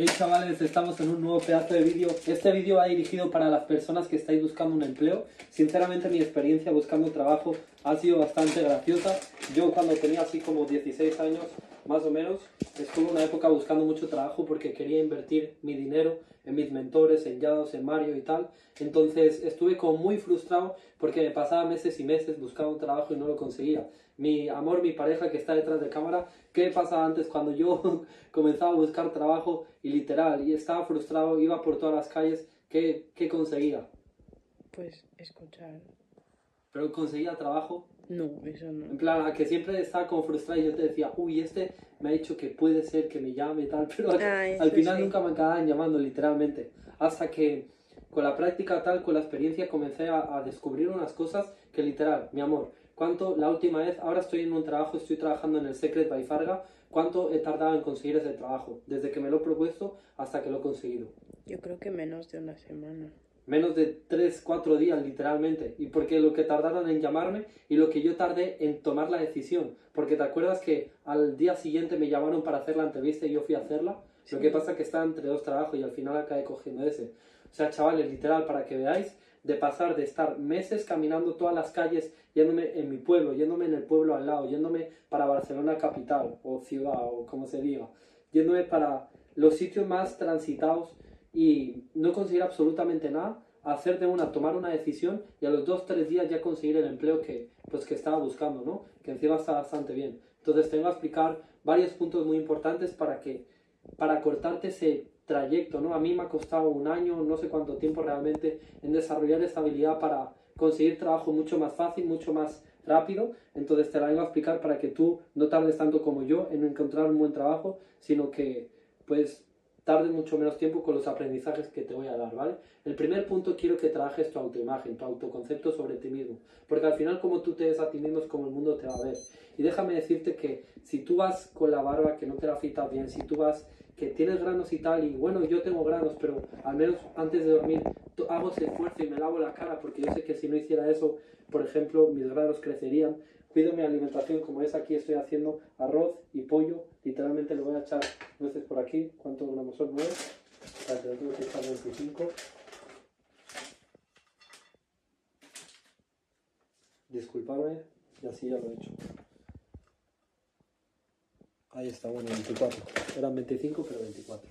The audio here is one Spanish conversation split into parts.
Hey chavales, estamos en un nuevo pedazo de vídeo. Este vídeo va dirigido para las personas que estáis buscando un empleo. Sinceramente mi experiencia buscando trabajo ha sido bastante graciosa. Yo cuando tenía así como 16 años, más o menos, estuve una época buscando mucho trabajo porque quería invertir mi dinero en mis mentores, en Yados, en Mario y tal. Entonces estuve como muy frustrado porque me pasaba meses y meses buscando un trabajo y no lo conseguía. Mi amor, mi pareja que está detrás de cámara, ¿qué pasaba antes cuando yo comenzaba a buscar trabajo y literal, y estaba frustrado, iba por todas las calles, ¿qué, qué conseguía? Pues escuchar. Pero conseguía trabajo No, eso no. En plan, a que siempre estaba como frustrado y yo te decía, uy, este me ha dicho que puede ser que me llame y tal, pero al, Ah, al final sí. nunca me acababan llamando, literalmente. Hasta que con la práctica tal, con la experiencia, comencé a, a descubrir unas cosas que literal, mi amor, ¿cuánto la última vez, ahora estoy en un trabajo, estoy trabajando en el Secret by Farga, ¿cuánto he tardado en conseguir ese trabajo? Desde que me lo he propuesto hasta que lo he conseguido. Yo creo que menos de una semana. Menos de 3, 4 días, literalmente. Y porque lo que tardaron en llamarme y lo que yo tardé en tomar la decisión. Porque te acuerdas que al día siguiente me llamaron para hacer la entrevista y yo fui a hacerla. Lo que pasa es que estaba entre dos trabajos y al final acabé cogiendo ese. O sea, chavales, literal, para que veáis, de pasar de estar meses caminando todas las calles, yéndome en mi pueblo, yéndome en el pueblo al lado, yéndome para Barcelona capital o ciudad o como se diga, yéndome para los sitios más transitados y no conseguir absolutamente nada, hacer de una, tomar una decisión y a los dos, tres días ya conseguir el empleo que, pues, que estaba buscando, ¿no? Que encima está bastante bien. Entonces tengo que explicar varios puntos muy importantes para que, para cortarte ese trayecto, ¿no? A mí me ha costado un año, no sé cuánto tiempo realmente, en desarrollar esta habilidad para conseguir trabajo mucho más fácil, mucho más rápido. Entonces te la vengo a explicar para que tú no tardes tanto como yo en encontrar un buen trabajo, sino que, pues, tarde mucho menos tiempo con los aprendizajes que te voy a dar, ¿vale? El primer punto quiero que trabajes tu autoimagen, tu autoconcepto sobre ti mismo, porque al final como tú te ves a ti mismo es como el mundo te va a ver. Y déjame decirte que si tú vas con la barba que no te la fitas bien, si tú vas que tienes granos y tal, y bueno, yo tengo granos, pero al menos antes de dormir hago ese esfuerzo y me lavo la cara, porque yo sé que si no hiciera eso, por ejemplo, mis granos crecerían. Cuido mi alimentación, como es aquí, estoy haciendo arroz y pollo. Literalmente le voy a echar nueces por aquí. ¿Cuántos gramos son? ¿Nueve? Espérate, le tengo que echar 25. Disculpadme, y así ya lo he hecho. Ahí está, bueno, 24. Eran 25, pero 24.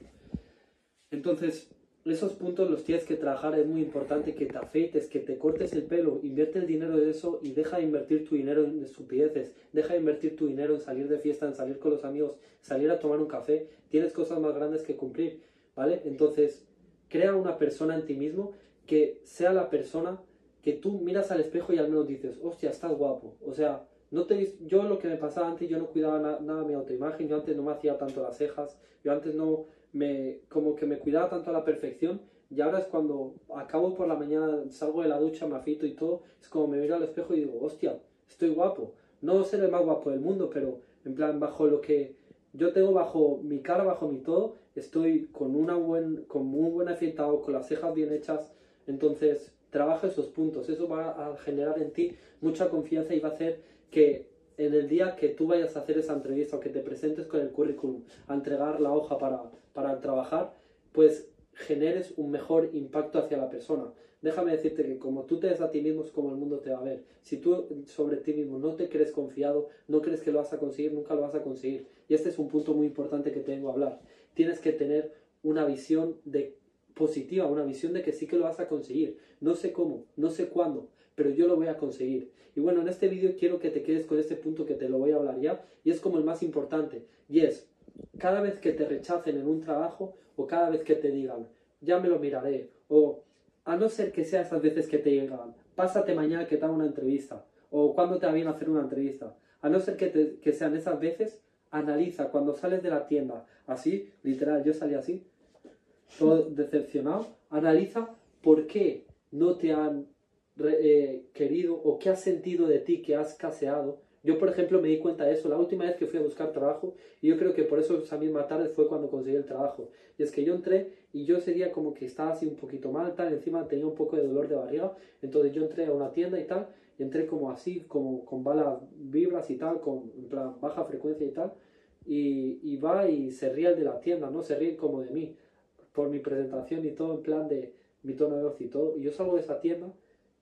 Entonces, esos puntos los tienes que trabajar. Es muy importante que te afeites, que te cortes el pelo, invierte el dinero de eso y deja de invertir tu dinero en estupideces. Deja de invertir tu dinero en salir de fiesta, en salir con los amigos, salir a tomar un café. Tienes cosas más grandes que cumplir, ¿vale? Entonces, crea una persona en ti mismo que sea la persona que tú miras al espejo y al menos dices, hostia, estás guapo. O sea, no te, yo lo que me pasaba antes, yo no cuidaba na- nada mi autoimagen, yo antes no me hacía tanto las cejas, yo antes no me, como que me cuidaba tanto a la perfección, y ahora es cuando acabo por la mañana, salgo de la ducha, me afeito y todo, es como me miro al espejo y digo, hostia, estoy guapo. No ser el más guapo del mundo, pero en plan, bajo lo que yo tengo bajo mi cara, bajo mi todo, estoy con una buen, con muy buen afeitado, con las cejas bien hechas, entonces trabaja esos puntos, eso va a generar en ti mucha confianza y va a hacer que en el día que tú vayas a hacer esa entrevista o que te presentes con el currículum a entregar la hoja para, para trabajar, pues generes un mejor impacto hacia la persona. Déjame decirte que como tú te ves a ti mismo es como el mundo te va a ver. Si tú sobre ti mismo no te crees confiado, no crees que lo vas a conseguir, nunca lo vas a conseguir. Y este es un punto muy importante que tengo a hablar. Tienes que tener una visión de positiva, una visión de que sí que lo vas a conseguir. No sé cómo, no sé cuándo, pero yo lo voy a conseguir. Y bueno, en este vídeo quiero que te quedes con este punto que te lo voy a hablar ya, y es como el más importante, y es, cada vez que te rechacen en un trabajo, o cada vez que te digan, ya me lo miraré, o a no ser que sea esas veces que te digan, pásate mañana que te haga una entrevista, o cuando te va bien hacer una entrevista, a no ser que, que sean esas veces, analiza cuando sales de la tienda, así, literal, yo salí así, todo decepcionado, analiza por qué no te han eh, querido o qué has sentido de ti que has caseado. Yo, por ejemplo, me di cuenta de eso la última vez que fui a buscar trabajo y yo creo que por eso esa misma tarde fue cuando conseguí el trabajo. Y es que yo entré y yo ese día como que estaba así un poquito mal, tal, encima tenía un poco de dolor de barriga, entonces yo entré a una tienda y tal, y entré como así, como con balas vibras y tal, con en plan, baja frecuencia y tal, y, y va y se ríe de la tienda, ¿no? Se ríe como de mí, por mi presentación y todo en plan de mi tono de voz y todo. Y yo salgo de esa tienda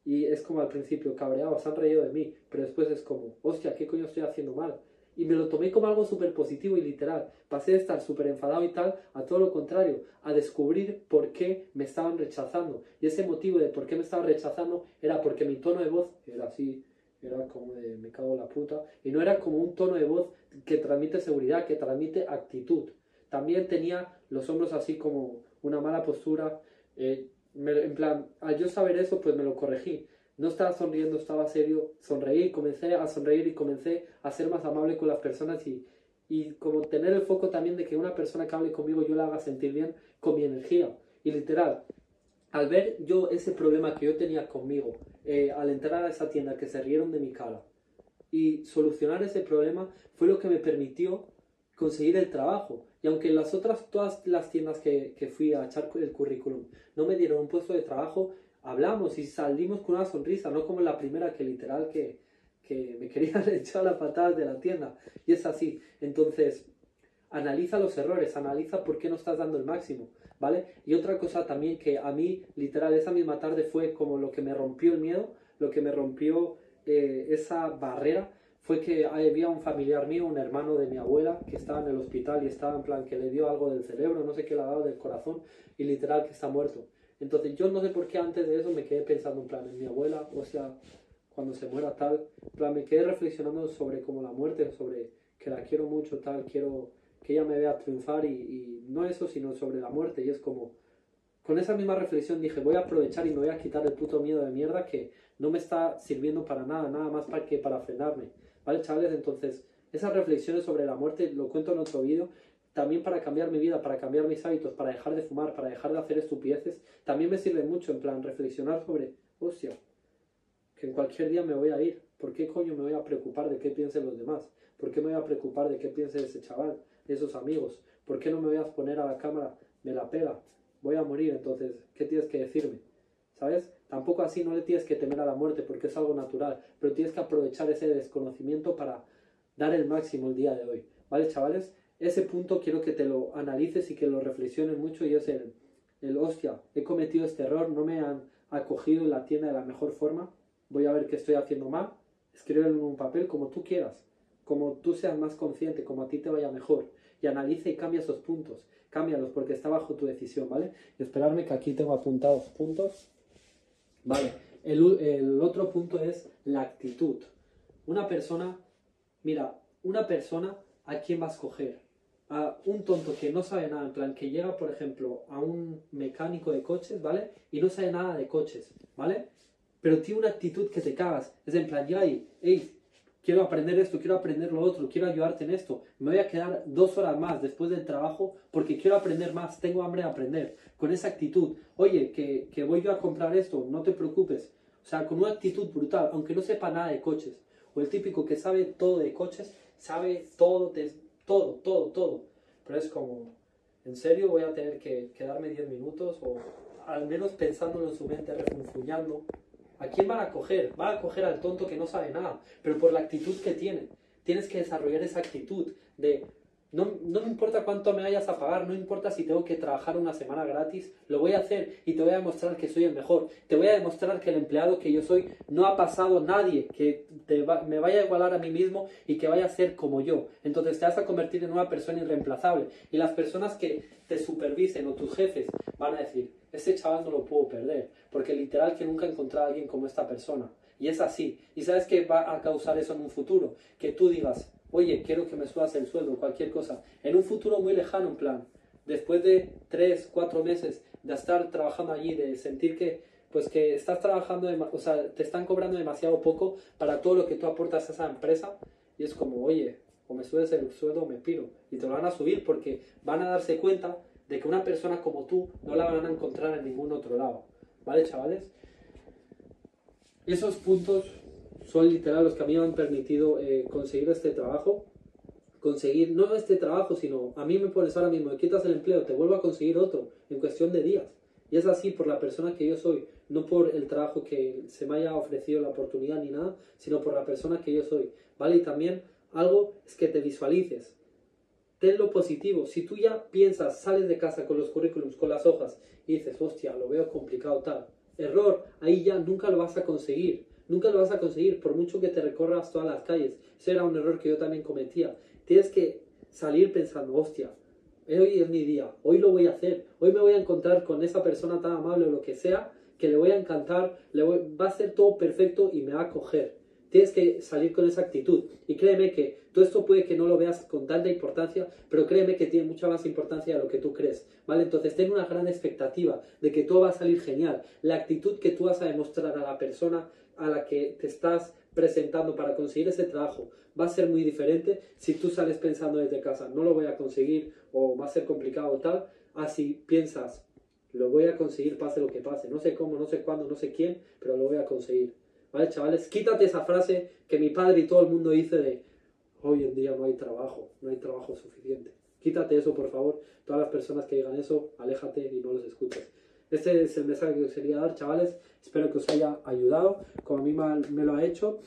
y es como al principio cabreado, se han reído de mí, pero después es como, hostia, ¿qué coño estoy haciendo mal? Y me lo tomé como algo súper positivo y literal. Pasé de estar súper enfadado y tal a todo lo contrario, a descubrir por qué me estaban rechazando. Y ese motivo de por qué me estaban rechazando era porque mi tono de voz era así, era como de me cago en la puta. Y no era como un tono de voz que transmite seguridad, que transmite actitud. También tenía los hombros así como una mala postura. eh, me- en plan, al yo saber eso, pues me lo corregí. No estaba sonriendo, estaba serio. Sonreí, comencé a sonreír y comencé a ser más amable con las personas y, y como tener el foco también de que una persona que hable conmigo yo la haga sentir bien con mi energía. Y literal, al ver yo ese problema que yo tenía conmigo, eh, al entrar a esa tienda que se rieron de mi cara y solucionar ese problema fue lo que me permitió conseguir el trabajo. Y aunque las otras, todas las tiendas que, que fui a echar el currículum no me dieron un puesto de trabajo, hablamos y salimos con una sonrisa, no como la primera que literal que, que me querían echar las patadas de la tienda. Y es así. Entonces, analiza los errores, analiza por qué no estás dando el máximo, ¿vale? Y otra cosa también que a mí, literal, esa misma tarde fue como lo que me rompió el miedo, lo que me rompió eh, esa barrera, fue que había un familiar mío, un hermano de mi abuela, que estaba en el hospital y estaba en plan que le dio algo del cerebro, no sé qué le ha dado del corazón, y literal que está muerto. Entonces yo no sé por qué antes de eso me quedé pensando en plan en mi abuela, o sea, cuando se muera tal, plan me quedé reflexionando sobre como la muerte, sobre que la quiero mucho tal, quiero que ella me vea triunfar y, y no eso, sino sobre la muerte. Y es como, con esa misma reflexión dije, voy a aprovechar y me voy a quitar el puto miedo de mierda que no me está sirviendo para nada, nada más para que para frenarme. ¿Vale, chavales? Entonces, esas reflexiones sobre la muerte lo cuento en otro vídeo. También para cambiar mi vida, para cambiar mis hábitos, para dejar de fumar, para dejar de hacer estupideces, también me sirve mucho, en plan, reflexionar sobre, hostia, que en cualquier día me voy a ir. ¿Por qué coño me voy a preocupar de qué piensen los demás? ¿Por qué me voy a preocupar de qué piense ese chaval, de esos amigos? ¿Por qué no me voy a poner a la cámara? Me la pela. Voy a morir, entonces, ¿qué tienes que decirme? ¿Sabes? Tampoco así no le tienes que temer a la muerte porque es algo natural, pero tienes que aprovechar ese desconocimiento para dar el máximo el día de hoy. ¿Vale, chavales? Ese punto quiero que te lo analices y que lo reflexiones mucho y es el, el hostia, he cometido este error, no me han acogido en la tienda de la mejor forma, voy a ver qué estoy haciendo mal, escríbelo en un papel como tú quieras, como tú seas más consciente, como a ti te vaya mejor, y analiza y cambia esos puntos, cámbialos porque está bajo tu decisión, ¿vale? Y esperarme que aquí tengo apuntados puntos. Vale, el, el otro punto es la actitud. Una persona, mira, una persona a quién va a escoger. A un tonto que no sabe nada, en plan, que llega, por ejemplo, a un mecánico de coches, ¿vale? Y no sabe nada de coches, ¿vale? Pero tiene una actitud que te cagas. Es en plan, llega ahí, quiero aprender esto, quiero aprender lo otro, quiero ayudarte en esto. Me voy a quedar dos horas más después del trabajo porque quiero aprender más, tengo hambre de aprender. Con esa actitud, oye, que, que voy yo a comprar esto, no te preocupes. O sea, con una actitud brutal, aunque no sepa nada de coches. O el típico que sabe todo de coches, sabe todo, de, todo, todo, todo. Pero es como, ¿en serio voy a tener que quedarme 10 minutos? O al menos pensándolo en su mente, refunfuñando. ¿A quién van a coger? Van a coger al tonto que no sabe nada, pero por la actitud que tiene. Tienes que desarrollar esa actitud de no, no me importa cuánto me vayas a pagar, no importa si tengo que trabajar una semana gratis, lo voy a hacer y te voy a demostrar que soy el mejor. Te voy a demostrar que el empleado que yo soy no ha pasado nadie que me vaya a igualar a mí mismo y que vaya a ser como yo. Entonces te vas a convertir en una persona irreemplazable. Y las personas que te supervisen o tus jefes van a decir, este chaval no lo puedo perder, porque literal que nunca he encontrado a alguien como esta persona. Y es así. ¿Y sabes qué va a causar eso en un futuro? Que tú digas, oye, quiero que me subas el sueldo, cualquier cosa. En un futuro muy lejano, en plan, después de tres, cuatro meses de estar trabajando allí, de sentir que, pues que estás trabajando, o sea, te están cobrando demasiado poco para todo lo que tú aportas a esa empresa, y es como, oye, o me subes el sueldo o me piro. Y te lo van a subir porque van a darse cuenta de que una persona como tú no la van a encontrar en ningún otro lado. ¿Vale, chavales? Esos puntos son literal los que a mí me han permitido eh, conseguir este trabajo. Conseguir, no este trabajo, sino a mí me pones ahora mismo, me quitas el empleo, te vuelvo a conseguir otro en cuestión de días. Y es así por la persona que yo soy, no por el trabajo que se me haya ofrecido la oportunidad ni nada, sino por la persona que yo soy. ¿Vale? Y también algo es que te visualices. Ten lo positivo. Si tú ya piensas, sales de casa con los currículums, con las hojas, y dices, hostia, lo veo complicado tal. Error, ahí ya nunca lo vas a conseguir. Nunca lo vas a conseguir, por mucho que te recorras todas las calles. Ese era un error que yo también cometía. Tienes que salir pensando, hostia, hoy es mi día, hoy lo voy a hacer, hoy me voy a encontrar con esa persona tan amable o lo que sea, que le voy a encantar, le va a ser todo perfecto y me va a coger. Tienes que salir con esa actitud. Y créeme que todo esto puede que no lo veas con tanta importancia, pero créeme que tiene mucha más importancia de lo que tú crees. ¿Vale? Entonces ten una gran expectativa de que todo va a salir genial. La actitud que tú vas a demostrar a la persona a la que te estás presentando para conseguir ese trabajo va a ser muy diferente si tú sales pensando desde casa, no lo voy a conseguir o va a ser complicado o tal, así piensas, lo voy a conseguir pase lo que pase, no sé cómo, no sé cuándo, no sé quién, pero lo voy a conseguir. ¿Vale, chavales? Quítate esa frase que mi padre y todo el mundo dice de hoy en día no hay trabajo, no hay trabajo suficiente. Quítate eso, por favor. Todas las personas que digan eso, aléjate y no los escuches. Este es el mensaje que os quería dar, chavales. Espero que os haya ayudado, como a mí me lo ha hecho.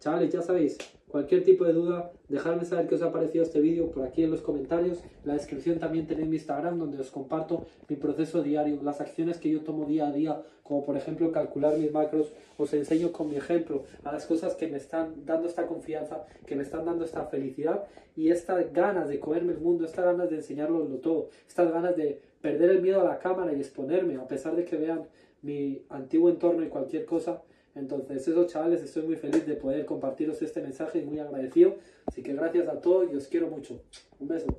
Chavales, ya sabéis, Cualquier tipo de duda, dejadme saber qué os ha parecido este vídeo por aquí en los comentarios. En la descripción también tenéis mi Instagram donde os comparto mi proceso diario, las acciones que yo tomo día a día, como por ejemplo calcular mis macros. Os enseño con mi ejemplo a las cosas que me están dando esta confianza, que me están dando esta felicidad y estas ganas de comerme el mundo, estas ganas de enseñarlo todo, estas ganas de perder el miedo a la cámara y exponerme, a pesar de que vean mi antiguo entorno y cualquier cosa entonces, eso chavales, estoy muy feliz de poder compartiros este mensaje y muy agradecido. Así que gracias a todos y os quiero mucho. Un beso.